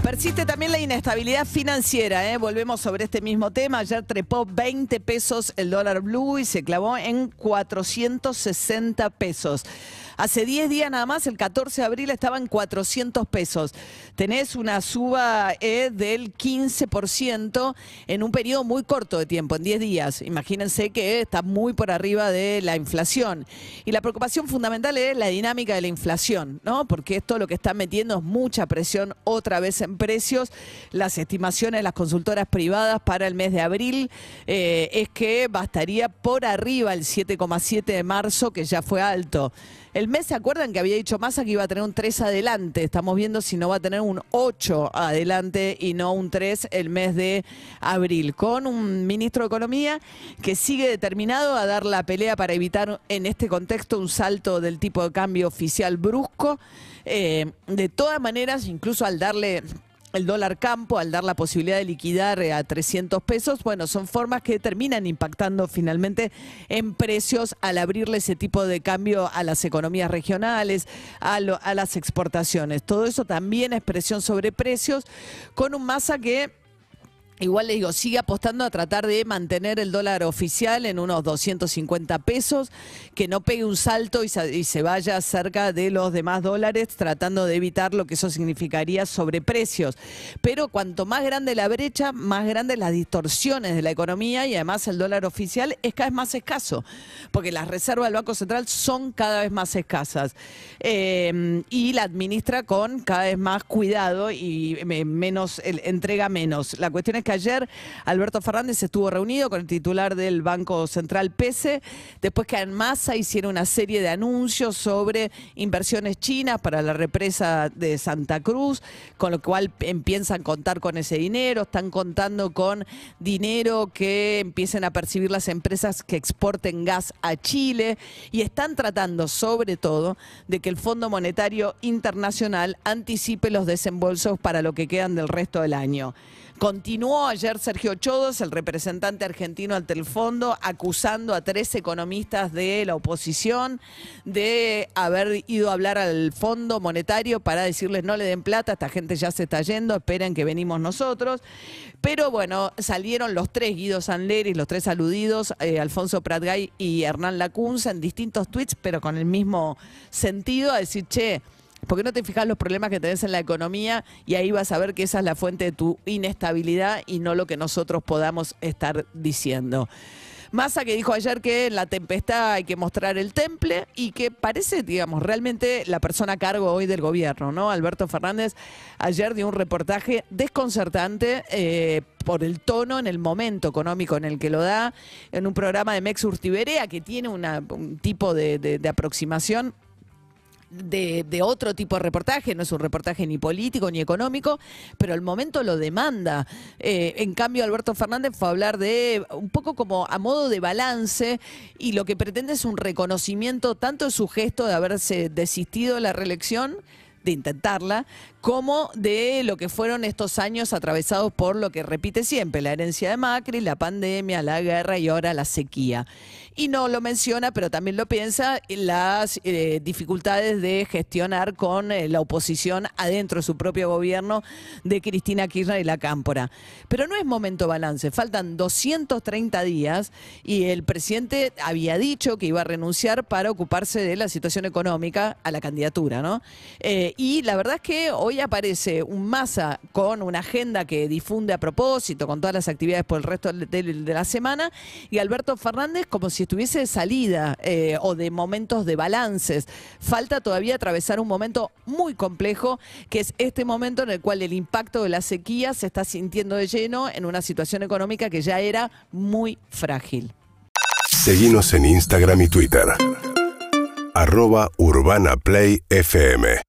Persiste también la inestabilidad financiera. ¿eh? Volvemos sobre este mismo tema. Ayer trepó 20 pesos el dólar blue y se clavó en 460 pesos. Hace 10 días nada más, el 14 de abril, estaba en 400 pesos. Tenés una suba eh, del 15% en un periodo muy corto de tiempo, en 10 días. Imagínense que está muy por arriba de la inflación. Y la preocupación fundamental es la dinámica de la inflación, ¿no? Porque esto lo que está metiendo es mucha presión otra vez en precios. Las estimaciones de las consultoras privadas para el mes de abril eh, es que bastaría por arriba el 7,7 de marzo, que ya fue alto. El mes, ¿se acuerdan que había dicho Massa que iba a tener un 3 adelante? Estamos viendo si no va a tener un 8 adelante y no un 3 el mes de abril, con un ministro de Economía que sigue determinado a dar la pelea para evitar en este contexto un salto del tipo de cambio oficial brusco. Eh, de todas maneras, incluso al darle el dólar campo, al dar la posibilidad de liquidar eh, a 300 pesos, bueno, son formas que terminan impactando finalmente en precios al abrirle ese tipo de cambio a las economías regionales, a, lo- a las exportaciones. Todo eso también es presión sobre precios, con un masa que... Igual les digo, sigue apostando a tratar de mantener el dólar oficial en unos 250 pesos, que no pegue un salto y se, vaya cerca de los demás dólares, tratando de evitar lo que eso significaría sobreprecios. Pero cuanto más grande la brecha, más grandes las distorsiones de la economía y además el dólar oficial es cada vez más escaso, porque las reservas del Banco Central son cada vez más escasas. Eh, y la administra con cada vez más cuidado y me- menos, entrega menos. La cuestión es que ayer Alberto Fernández estuvo reunido con el titular del Banco Central PESE, después que en masa hicieron una serie de anuncios sobre inversiones chinas para la represa de Santa Cruz, con lo cual empiezan a contar con ese dinero, están contando con dinero que empiecen a percibir las empresas que exporten gas a Chile y están tratando sobre todo de que el Fondo Monetario Internacional anticipe los desembolsos para lo que quedan del resto del año. Continuó ayer Sergio Chodos, el representante argentino ante el fondo, acusando a tres economistas de la oposición de haber ido a hablar al Fondo Monetario para decirles no le den plata, esta gente ya se está yendo, esperen que venimos nosotros. Pero bueno, salieron los tres, Guido Sanleris, los tres aludidos, eh, Alfonso Pratgay y Hernán Lacunza, en distintos tweets, pero con el mismo sentido, a decir, che, ¿Por qué no te fijas los problemas que tenés en la economía y ahí vas a ver que esa es la fuente de tu inestabilidad y no lo que nosotros podamos estar diciendo? Massa que dijo ayer que en la tempestad hay que mostrar el temple y que parece, digamos, realmente la persona a cargo hoy del gobierno, ¿no? Alberto Fernández ayer dio un reportaje desconcertante eh, por el tono en el momento económico en el que lo da, en un programa de Mex Urtiberea que tiene un tipo de aproximación de, otro tipo de reportaje, no es un reportaje ni político ni económico, pero el momento lo demanda. Eh, en cambio, Alberto Fernández fue a hablar de un poco como a modo de balance y lo que pretende es un reconocimiento tanto de su gesto de haberse desistido de la reelección de intentarla, como de lo que fueron estos años atravesados por lo que repite siempre, la herencia de Macri, la pandemia, la guerra y ahora la sequía. Y no lo menciona, pero también lo piensa, las eh, dificultades de gestionar con eh, la oposición adentro de su propio gobierno de Cristina Kirchner y la Cámpora. Pero no es momento balance, faltan 230 días y el presidente había dicho que iba a renunciar para ocuparse de la situación económica a la candidatura, ¿no? Eh, y la verdad es que hoy aparece un masa con una agenda que difunde a propósito, con todas las actividades por el resto de, la semana, y Alberto Fernández como si estuviese de salida eh, o de momentos de balances. Falta todavía atravesar un momento muy complejo, que es este momento en el cual el impacto de la sequía se está sintiendo de lleno en una situación económica que ya era muy frágil. Seguimos en Instagram y Twitter. Arroba Urbana Play FM.